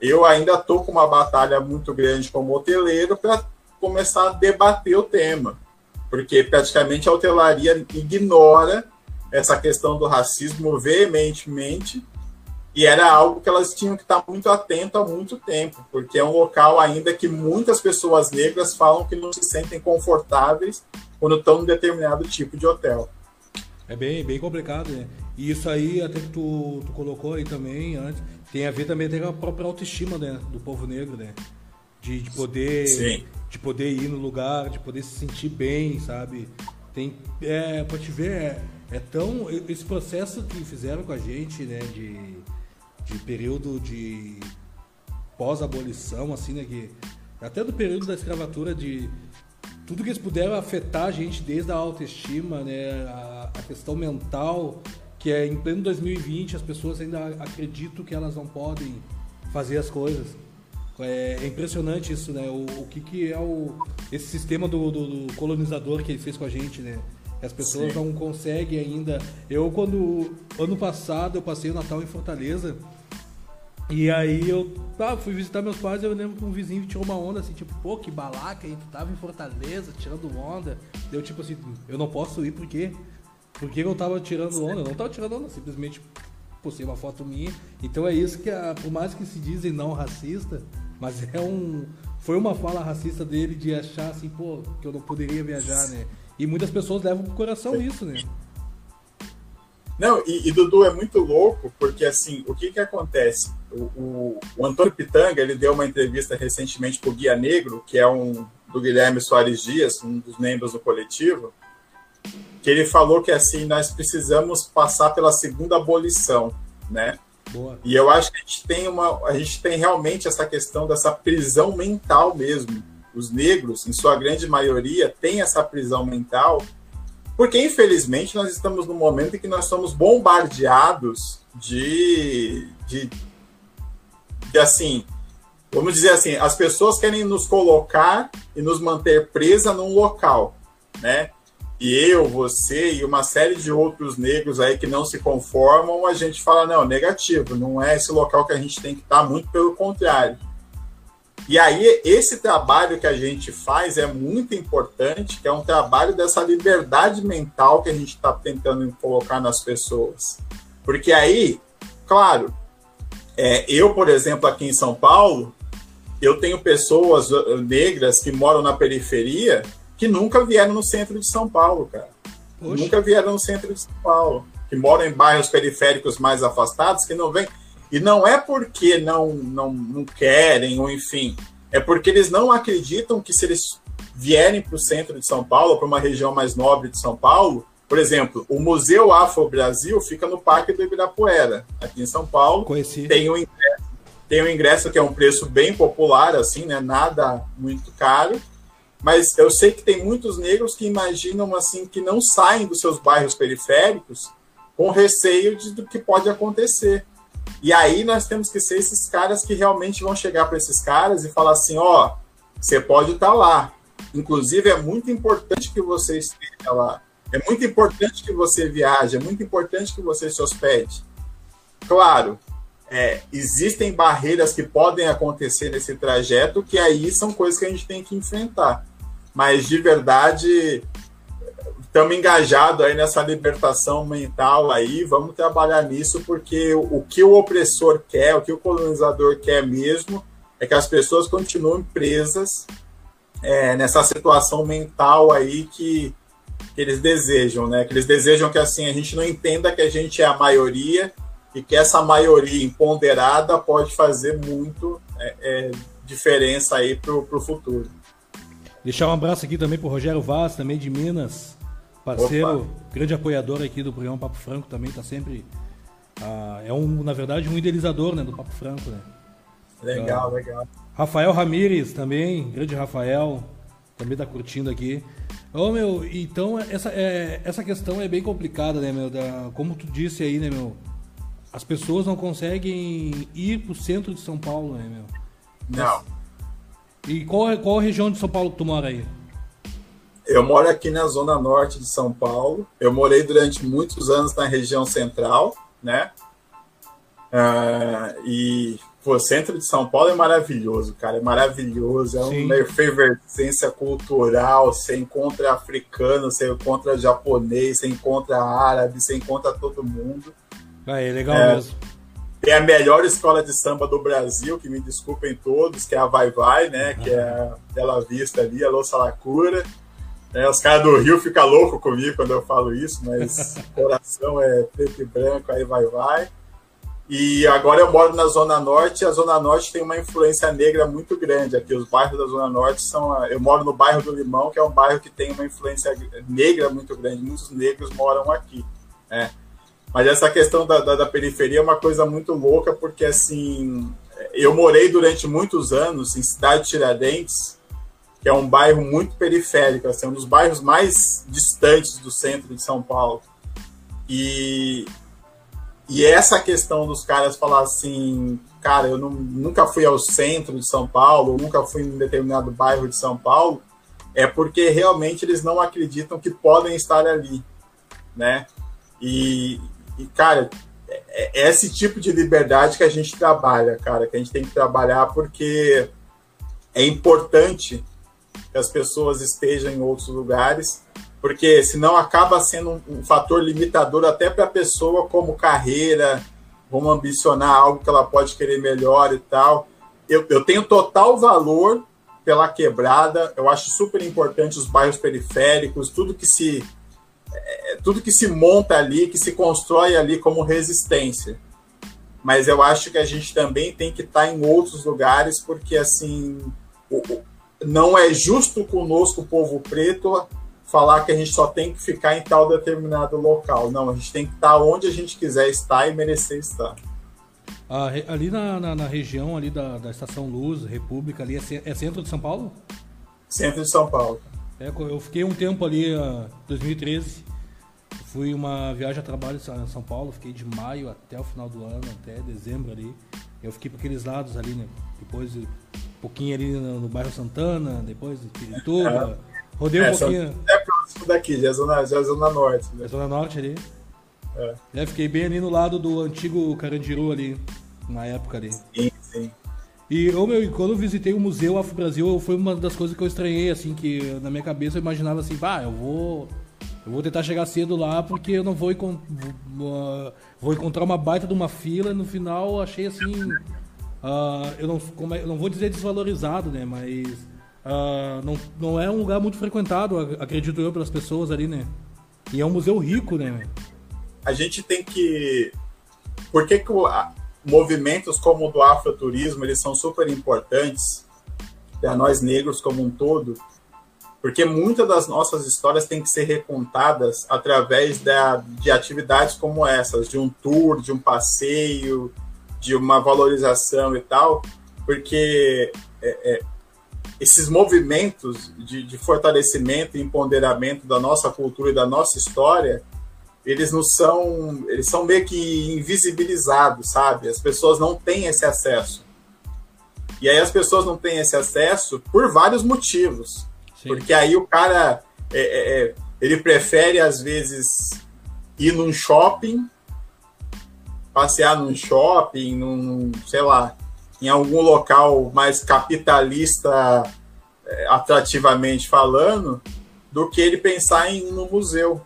eu ainda estou com uma batalha muito grande como hoteleiro para começar a debater o tema, porque praticamente a hotelaria ignora essa questão do racismo veementemente e era algo que elas tinham que estar muito atento há muito tempo, porque é um local ainda que muitas pessoas negras falam que não se sentem confortáveis quando estão em determinado tipo de hotel. É bem, bem complicado, né? E isso aí, até que tu, tu colocou aí também antes, tem a ver também com a própria autoestima né, do povo negro, né? De, de poder Sim. de poder ir no lugar, de poder se sentir bem, sabe? Tem, é, pra te ver, é, é tão. Esse processo que fizeram com a gente, né? De de período de pós-abolição, assim, né? Que, até do período da escravatura, de tudo que eles puderam afetar a gente, desde a autoestima, né? A, a questão mental, que é em pleno 2020 as pessoas ainda acreditam que elas não podem fazer as coisas. É, é impressionante isso, né? O, o que, que é o, esse sistema do, do, do, colonizador que ele fez com a gente, né? As pessoas Sim. não conseguem ainda. Eu, quando. Ano passado, eu passei o Natal em Fortaleza. E aí eu tá, fui visitar meus pais eu lembro que um vizinho tirou uma onda assim, tipo, pô, que balaca, aí tu tava em Fortaleza tirando onda. Deu tipo assim, eu não posso ir porque. Por que eu tava tirando onda? Eu não tava tirando onda, simplesmente postei uma foto minha. Então é isso que, a, por mais que se dizem não racista, mas é um. Foi uma fala racista dele de achar assim, pô, que eu não poderia viajar, né? E muitas pessoas levam pro coração isso, né? Não, e, e, Dudu é muito louco, porque assim, o que que acontece? O, o, o Antônio Pitanga, ele deu uma entrevista recentemente para o Guia Negro, que é um do Guilherme Soares Dias, um dos membros do coletivo, que ele falou que assim, nós precisamos passar pela segunda abolição, né? Boa. E eu acho que a gente tem uma, a gente tem realmente essa questão dessa prisão mental mesmo. Os negros, em sua grande maioria, têm essa prisão mental Porque, infelizmente, nós estamos num momento em que nós somos bombardeados de, de, de assim, vamos dizer assim, as pessoas querem nos colocar e nos manter presa num local, né? E eu, você e uma série de outros negros aí que não se conformam, a gente fala, não, negativo, não é esse local que a gente tem que estar, muito pelo contrário. E aí, esse trabalho que a gente faz é muito importante, que é um trabalho dessa liberdade mental que a gente está tentando colocar nas pessoas. Porque aí, claro, é, eu, por exemplo, aqui em São Paulo, eu tenho pessoas uh, negras que moram na periferia que nunca vieram no centro de São Paulo, cara. Poxa. Nunca vieram no centro de São Paulo. Que moram em bairros periféricos mais afastados, que não vêm. E não é porque não, não, não querem, ou enfim, é porque eles não acreditam que se eles vierem para o centro de São Paulo, para uma região mais nobre de São Paulo, por exemplo, o Museu Afro Brasil fica no Parque do Ibirapuera, aqui em São Paulo. Conheci. Tem um ingresso tem um ingresso que é um preço bem popular, assim, né? Nada muito caro. Mas eu sei que tem muitos negros que imaginam assim que não saem dos seus bairros periféricos com receio de, do que pode acontecer. E aí nós temos que ser esses caras que realmente vão chegar para esses caras e falar assim, ó, oh, você pode estar tá lá. Inclusive é muito importante que você esteja lá. É muito importante que você viaje, é muito importante que você se hospede. Claro, é, existem barreiras que podem acontecer nesse trajeto que aí são coisas que a gente tem que enfrentar. Mas de verdade, estamos engajados aí nessa libertação mental aí, vamos trabalhar nisso, porque o que o opressor quer, o que o colonizador quer mesmo, é que as pessoas continuem presas é, nessa situação mental aí que, que eles desejam, né? Que eles desejam que assim a gente não entenda que a gente é a maioria e que essa maioria empoderada pode fazer muito é, é, diferença aí para o futuro. Deixar um abraço aqui também para o Rogério Vaz, também de Minas, parceiro, Opa. grande apoiador aqui do programa Papo Franco, também está sempre. Ah, é um, na verdade, um idealizador né, do Papo Franco. Né? Legal, ah, legal. Rafael Ramires também, grande Rafael, também está curtindo aqui. Ô oh, meu, então essa, é, essa questão é bem complicada, né, meu? Da, como tu disse aí, né, meu? as pessoas não conseguem ir para o centro de São Paulo, né, meu? Não. E qual, qual a região de São Paulo que tu mora aí? Eu moro aqui na zona norte de São Paulo. Eu morei durante muitos anos na região central, né? Uh, e o centro de São Paulo é maravilhoso, cara. É maravilhoso. É Sim. uma efervescência cultural. Você encontra africano, você encontra japonês, você encontra árabe, você encontra todo mundo. Ah, é legal é, mesmo. Tem a melhor escola de samba do Brasil, que me desculpem todos, que é a Vai Vai, né? Que é a Bela Vista ali, a Louça Lacura. É, os caras do Rio ficam loucos comigo quando eu falo isso, mas coração é preto e branco, aí vai, vai. E agora eu moro na Zona Norte, e a Zona Norte tem uma influência negra muito grande. Aqui, os bairros da Zona Norte são. Eu moro no bairro do Limão, que é um bairro que tem uma influência negra muito grande. Muitos negros moram aqui. Né? Mas essa questão da, da, da, periferia é uma coisa muito louca, porque assim, eu morei durante muitos anos em Cidade Tiradentes, que é um bairro muito periférico, assim, um dos bairros mais distantes do centro de São Paulo. E, e essa questão dos caras falar assim, cara, eu não, nunca fui ao centro de São Paulo, nunca fui em determinado bairro de São Paulo, é porque realmente eles não acreditam que podem estar ali, né? E, e, cara, é, é esse tipo de liberdade que a gente trabalha, cara, que a gente tem que trabalhar porque é importante que as pessoas estejam em outros lugares, porque senão acaba sendo um, fator limitador até para a pessoa como carreira, vamos ambicionar algo que ela pode querer melhor e tal. Eu, eu tenho total valor pela quebrada, eu acho super importante os bairros periféricos, tudo que se é, tudo que se monta ali, que se constrói ali como resistência. Mas eu acho que a gente também tem que estar em outros lugares, porque assim não é justo conosco, o povo preto, falar que a gente só tem que ficar em tal determinado local. Não, a gente tem que estar onde a gente quiser estar e merecer estar. Ah, ali na, na, na, região ali da, da Estação Luz, República, ali é, é centro de São Paulo? Centro de São Paulo. É, eu fiquei um tempo ali, uh, 2013. Fui uma viagem a trabalho em São Paulo, fiquei de maio até o final do ano, até dezembro ali. Eu fiquei por aqueles lados ali, né? Depois um pouquinho ali no, no bairro Santana, depois de Pirituba. É. Rodei um é, pouquinho. É próximo daqui, já é zona, já é zona norte. Né? É zona norte ali. É. é. Fiquei bem ali no lado do antigo Carandiru ali, na época ali. Sim, sim. E eu, meu, quando eu visitei o Museu Afro Brasil, foi uma das coisas que eu estranhei, assim, que na minha cabeça eu imaginava assim, pá, eu vou. Eu vou tentar chegar cedo lá porque eu não vou, vou, vou encontrar uma baita de uma fila no final achei assim. Uh, eu, não, como é, eu não vou dizer desvalorizado, né? Mas uh, não, não é um lugar muito frequentado, acredito eu, pelas pessoas ali, né? E é um museu rico, né? A gente tem que. Por que, que movimentos como o do afroturismo eles são super importantes para nós negros como um todo? Porque muitas das nossas histórias têm que ser recontadas através da, de atividades como essas, de um tour, de um passeio, de uma valorização e tal, porque é, é, esses movimentos de, de, fortalecimento e empoderamento da nossa cultura e da nossa história, eles não são, eles são meio que invisibilizados, sabe? As pessoas não têm esse acesso. E aí as pessoas não têm esse acesso por vários motivos. Sim. Porque aí o cara, é, é, é ele prefere às vezes ir num shopping passear num shopping, num, sei lá, em algum local mais capitalista, é, atrativamente falando, do que ele pensar em ir no museu.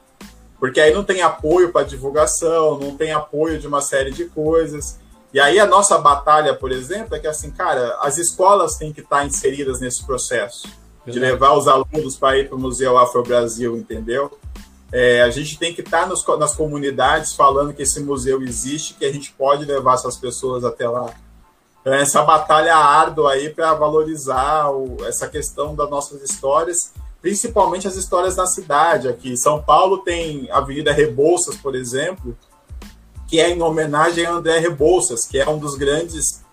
Porque aí não tem apoio para divulgação, não tem apoio de uma série de coisas. E aí a nossa batalha, por exemplo, é que assim, cara, as escolas têm que estar inseridas nesse processo de levar os alunos para ir para o Museu Afro Brasil, entendeu? É, a gente tem que estar tá nas comunidades falando que esse museu existe, que a gente pode levar essas pessoas até lá. Então, essa batalha árdua aí para valorizar o, essa questão das nossas histórias, principalmente as histórias da cidade aqui. São Paulo tem a Avenida Rebouças, por exemplo, que é em homenagem a André Rebouças, que é um dos grandes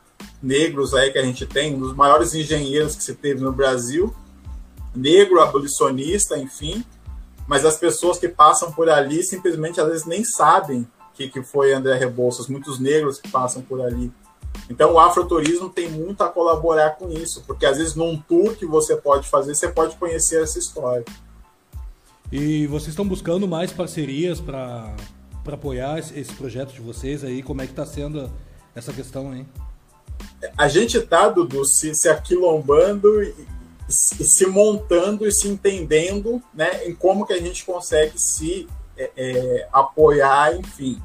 negros aí que a gente tem, um dos maiores engenheiros que se teve no Brasil, negro, abolicionista, enfim mas as pessoas que passam por ali simplesmente às vezes nem sabem que, que foi André Rebouças, muitos negros que passam por ali. Então o afroturismo tem muito a colaborar com isso, porque às vezes num tour que você pode fazer, você pode conhecer essa história. E vocês estão buscando mais parcerias para apoiar esse, projeto de vocês aí? Como é que está sendo essa questão aí? A gente está, Dudu, se, se aquilombando e, se montando e se entendendo né, em como que a gente consegue se é, é, apoiar, enfim.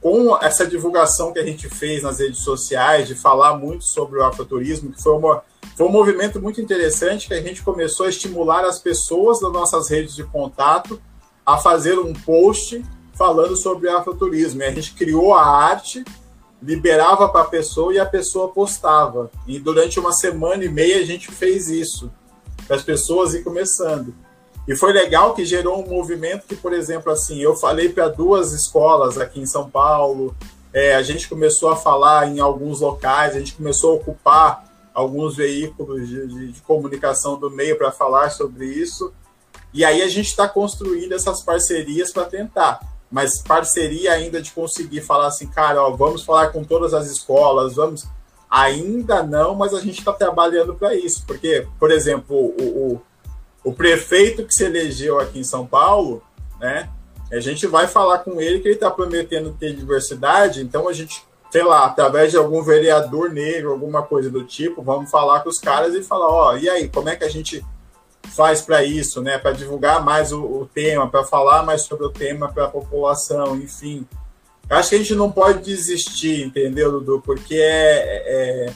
Com essa divulgação que a gente fez nas redes sociais, de falar muito sobre o afroturismo, que foi, uma, foi um movimento muito interessante que a gente começou a estimular as pessoas das nossas redes de contato a fazer um post falando sobre afroturismo. E a gente criou a arte, liberava para a pessoa e a pessoa postava. E durante uma semana e meia a gente fez isso para as pessoas ir começando. E foi legal que gerou um movimento que, por exemplo, assim, eu falei para duas escolas aqui em São Paulo, é, a gente começou a falar em alguns locais, a gente começou a ocupar alguns veículos de, de, de comunicação do meio para falar sobre isso. E aí a gente está construindo essas parcerias para tentar. Mas parceria ainda de conseguir falar assim, cara, ó, vamos falar com todas as escolas, vamos Ainda não, mas a gente está trabalhando para isso. Porque, por exemplo, o, o, o, prefeito que se elegeu aqui em São Paulo, né? A gente vai falar com ele que ele está prometendo ter diversidade, então a gente, sei lá, através de algum vereador negro, alguma coisa do tipo, vamos falar com os caras e falar, ó, e aí, como é que a gente faz para isso, né? Para divulgar mais o, o tema, para falar mais sobre o tema para a população, enfim. Acho que a gente não pode desistir, entendeu, Dudu? Porque é, é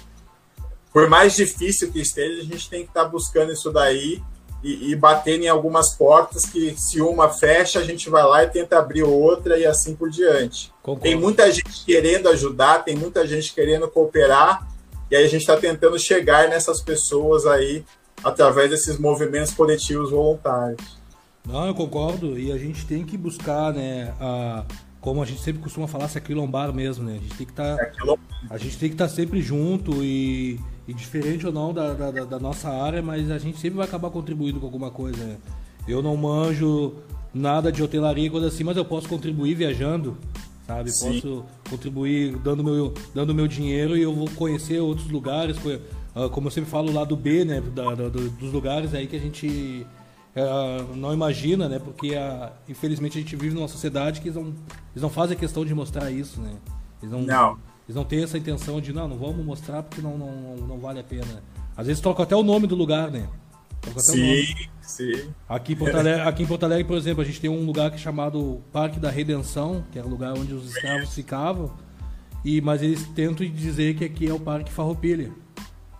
por mais difícil que esteja, a gente tem que estar tá buscando isso daí e, e batendo em algumas portas que se uma fecha, a gente vai lá e tenta abrir outra e assim por diante. Concordo. Tem muita gente querendo ajudar, tem muita gente querendo cooperar, e aí a gente está tentando chegar nessas pessoas aí através desses movimentos coletivos voluntários. Não, eu concordo, e a gente tem que buscar né, a como a gente sempre costuma falar, se aquilombar mesmo, né? A gente tem que estar, tá, a gente tem que estar tá sempre junto e, e, diferente ou não da, da, da, nossa área, mas a gente sempre vai acabar contribuindo com alguma coisa. Né? eu não manjo nada de hotelaria coisa assim, mas eu posso contribuir viajando, sabe? Sim. Posso contribuir dando meu, dando meu dinheiro e eu vou conhecer outros lugares, ah, como eu sempre falo lá do B, né? Da, da, dos lugares aí que a gente uh, não imagina, né? Porque infelizmente a gente vive numa sociedade que eles não, eles não fazem questão de mostrar isso, né? Eles não, não. Eles não têm essa intenção de não, não vamos mostrar porque não, não, não vale a pena. Às vezes trocam até o nome do lugar, né? Sim, sim. Aqui em, Porto Alegre, aqui em Porto Alegre, por exemplo, a gente tem um lugar que é chamado Parque da Redenção, que é o lugar onde os escravos ficavam. E, mas eles tentam dizer que aqui é o Parque Farroupilha.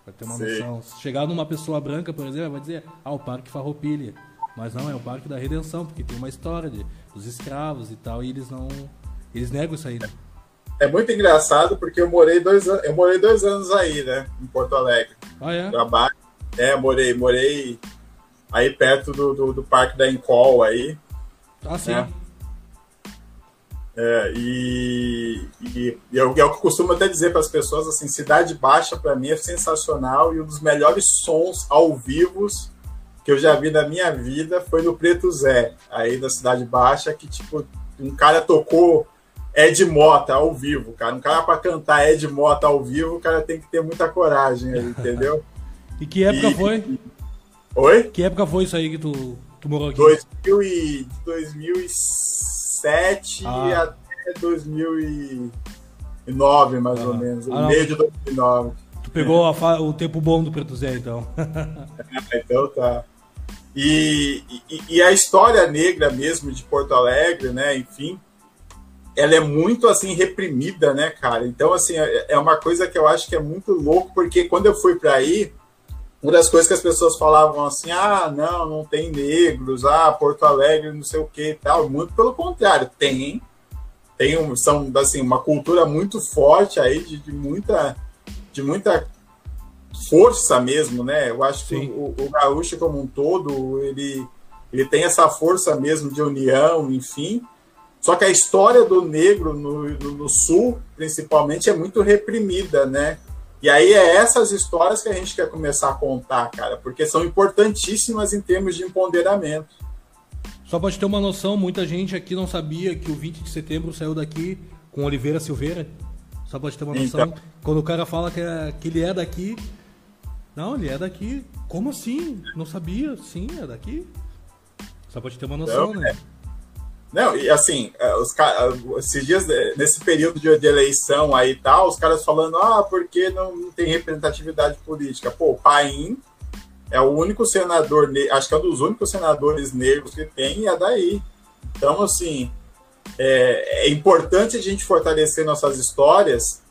Pra ter uma sim. noção. Se chegar numa pessoa branca, por exemplo, vai dizer, ah, o Parque Farroupilha. Mas não, é o Parque da Redenção, porque tem uma história de, dos escravos e tal, e eles não. Eles negam isso aí, né? É muito engraçado porque eu morei dois, eu morei dois anos aí, né? Em Porto Alegre. Ah, é? Trabalho. É, morei, morei aí perto do, do, do Parque da Encol aí. Ah, sim. Né? É, e, e, e é o que eu costumo até dizer para as pessoas, assim, Cidade Baixa para mim é sensacional e um dos melhores sons ao vivo que eu já vi na minha vida foi no Preto Zé, aí da Cidade Baixa, que tipo, um cara tocou Ed Mota ao vivo, cara. Um cara para cantar Ed Mota ao vivo, o cara tem que ter muita coragem, entendeu? e que época e... foi? Oi? Que época foi isso aí que tu, tu morou aqui? 2000 e... 2007 ah. até 2009, mais ah. ou menos. Ah, meio de 2009. Tu pegou a, o tempo bom do Preto Zé, então. é, então tá. E, e, e, a história negra mesmo de Porto Alegre, né? Enfim, ela é muito assim reprimida, né, cara? Então assim é, é uma coisa que eu acho que é muito louco porque quando eu fui para aí uma das coisas que as pessoas falavam assim, ah, não, não tem negros, ah, Porto Alegre, não sei o que e tal. Muito pelo contrário, tem. Tem um, são, assim, uma cultura muito forte aí, de, de muita, de muita força mesmo, né? Eu acho Sim. que o, o gaúcho como um todo, ele, ele tem essa força mesmo de união, enfim. Só que a história do negro no, no, no, sul, principalmente, é muito reprimida, né? E aí é essas histórias que a gente quer começar a contar, cara, porque são importantíssimas em termos de empoderamento. Só pode ter uma noção, muita gente aqui não sabia que o 20 de setembro saiu daqui com Oliveira Silveira. Só pode ter uma noção. Então... Quando o cara fala que, é, que ele é daqui. Não, ele é daqui. Como assim? Não sabia? Sim, é daqui. Só pode ter uma noção, então, né? É. Não, e assim, é, os, esses dias, nesse período de, de eleição aí e tal, os caras falando, ah, porque não, não tem representatividade política? Pô, o Paim é o único senador, acho que é um dos únicos senadores negros que tem, e é daí. Então, assim, é, é importante a gente fortalecer nossas histórias,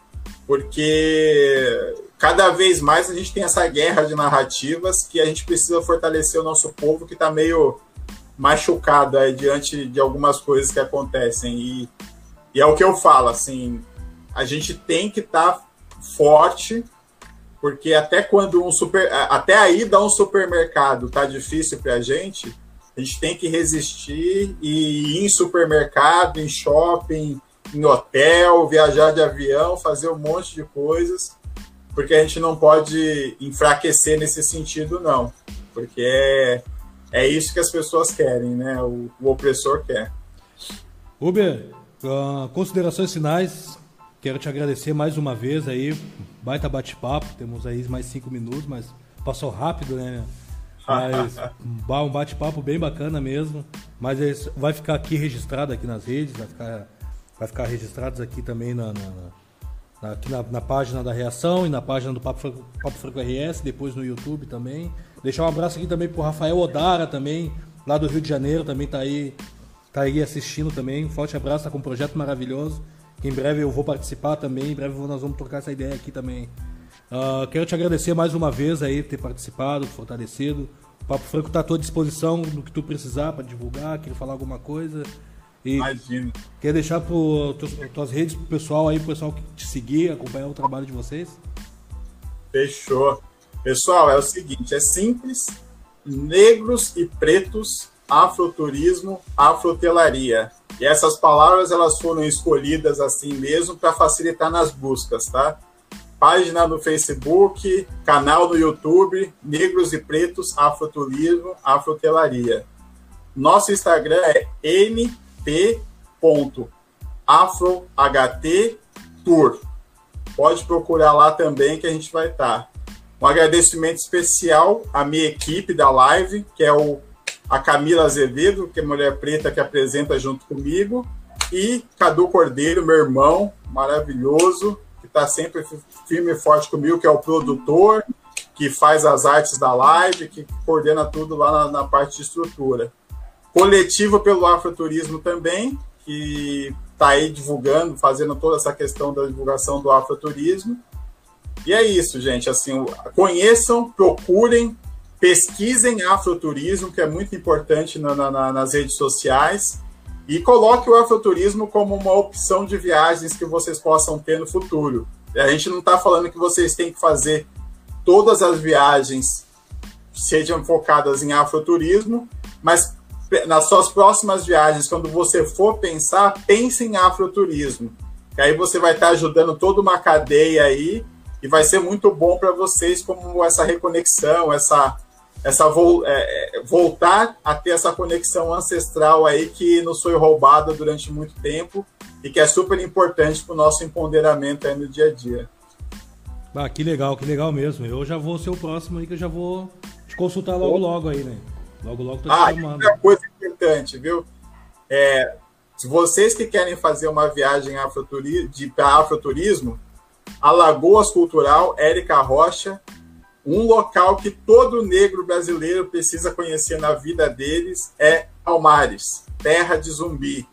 porque cada vez mais a gente tem essa guerra de narrativas que a gente precisa fortalecer o nosso povo que está meio machucado aí, diante de algumas coisas que acontecem. E, e é o que eu falo, assim, a gente tem que estar tá forte, porque até quando um super. Até aí dar um supermercado tá difícil para a gente, a gente tem que resistir e ir em supermercado, em shopping, em hotel, viajar de avião, fazer um monte de coisas, porque a gente não pode enfraquecer nesse sentido, não. Porque é, é isso que as pessoas querem, né? O, o opressor quer. Uber, uh, considerações finais. Quero te agradecer mais uma vez aí. Baita bate-papo. Temos aí mais cinco minutos, mas passou rápido, né? Mas um bate-papo bem bacana mesmo. Mas vai ficar aqui registrado aqui nas redes, vai ficar, vai ficar registrados aqui também na, na, na aqui na, na, página da Reação e na página do Papo, Papo Franco RS, depois no YouTube também. Deixar um abraço aqui também pro Rafael Odara também, lá do Rio de Janeiro, também tá aí, tá aí assistindo também. Um forte abraço, tá com um projeto maravilhoso. Em breve eu vou participar também, em breve nós vamos trocar essa ideia aqui também. Uh, quero te agradecer mais uma vez aí ter participado, fortalecido. O Papo Franco está à tua disposição no que tu precisar para divulgar, querer falar alguma coisa. E Imagina. Quer deixar para tuas redes pro pessoal aí, pro pessoal que te seguir, acompanhar o trabalho de vocês? Fechou. Pessoal, é o seguinte, é simples. Negros e pretos, afroturismo, afrotelaria. E essas palavras elas foram escolhidas assim mesmo para facilitar nas buscas, tá? Página no Facebook, canal no YouTube, Negros e Pretos, Afroturismo, Afrotelaria. Nosso Instagram é nt.afrohttour. Pode procurar lá também que a gente vai estar. Um agradecimento especial à minha equipe da live, que é o, a Camila Azevedo, que é mulher preta que apresenta junto comigo, e Cadu Cordeiro, meu irmão, maravilhoso, que está sempre firme e forte comigo, que é o produtor, que faz as artes da live, que coordena tudo lá na, na parte de estrutura. Coletivo pelo Afroturismo também, que está aí divulgando, fazendo toda essa questão da divulgação do afroturismo. E é isso, gente. Assim, conheçam, procurem, pesquisem afroturismo, que é muito importante na, na, nas redes sociais, e coloque o afroturismo como uma opção de viagens que vocês possam ter no futuro. A gente não está falando que vocês têm que fazer todas as viagens sejam focadas em afroturismo, mas nas suas próximas viagens, quando você for pensar, pense em afroturismo. Que aí você vai estar ajudando toda uma cadeia aí e vai ser muito bom para vocês como essa reconexão, essa essa vo, é, é, voltar a ter essa conexão ancestral aí que nos foi roubada durante muito tempo e que é super importante para o nosso empoderamento aí no dia a dia. Ah, que legal, que legal mesmo. Eu já vou ser o próximo aí que eu já vou te consultar logo logo aí, né? Logo, logo tô te ah, chamando. Ah, coisa importante, viu? É, vocês que querem fazer uma viagem para afroturismo, Alagoas Cultural, Érica Rocha, um local que todo negro brasileiro precisa conhecer na vida deles é Palmares, terra de zumbi.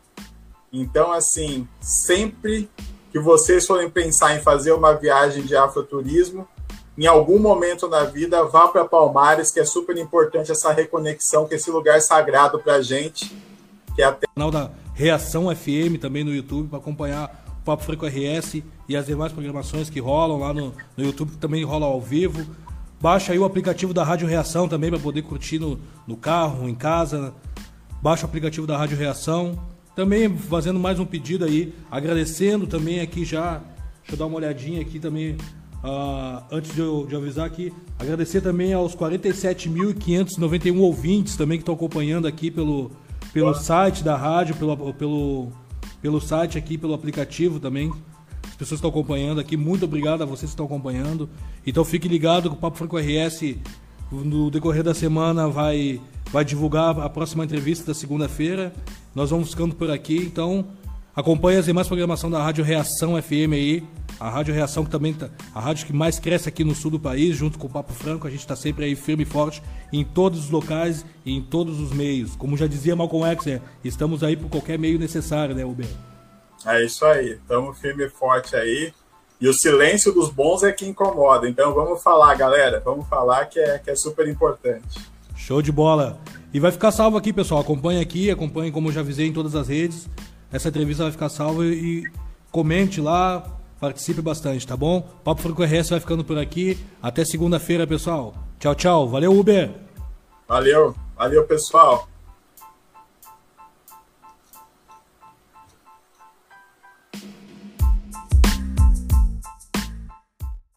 Então, assim, sempre que vocês forem pensar em fazer uma viagem de afroturismo, em algum momento na vida, vá para Palmares, que é super importante essa reconexão com esse lugar sagrado para a gente. Que é até... Canal da Reação FM também no YouTube para acompanhar o Papo Franco RS e as demais programações que rolam lá no, no YouTube, que também rolam ao vivo. Baixa aí o aplicativo da Rádio Reação também para poder curtir no, no carro, em casa. Baixa o aplicativo da Rádio Reação. Também fazendo mais um pedido aí, agradecendo também aqui já. Deixa eu dar uma olhadinha aqui também Uh, antes de eu, de avisar aqui, agradecer também aos 47.591 ouvintes também que estão acompanhando aqui pelo, pelo site da rádio, pelo, pelo, pelo site aqui, pelo aplicativo também. As pessoas estão acompanhando aqui. Muito obrigado a vocês que estão acompanhando. Então fique ligado que o Papo Franco RS no decorrer da semana vai, vai divulgar a próxima entrevista da segunda-feira. Nós vamos ficando por aqui, então acompanhe as demais programação da Rádio Reação FM aí a Rádio Reação, que também tá, a rádio que mais cresce aqui no sul do país, junto com o Papo Franco, a gente está sempre aí firme e forte em todos os locais e em todos os meios. Como já dizia Malcolm X, né? estamos aí por qualquer meio necessário, né, Uber? É isso aí, estamos firme e forte aí. E o silêncio dos bons é que incomoda. Então vamos falar, galera. Vamos falar que é, que é super importante. Show de bola. E vai ficar salvo aqui, pessoal. Acompanhe aqui, acompanhe como eu já avisei em todas as redes. Essa entrevista vai ficar salva e comente lá, Participe bastante, tá bom? Papo Franco RS vai ficando por aqui. Até segunda-feira, pessoal. Tchau, tchau. Valeu, Uber. Valeu. Valeu, pessoal.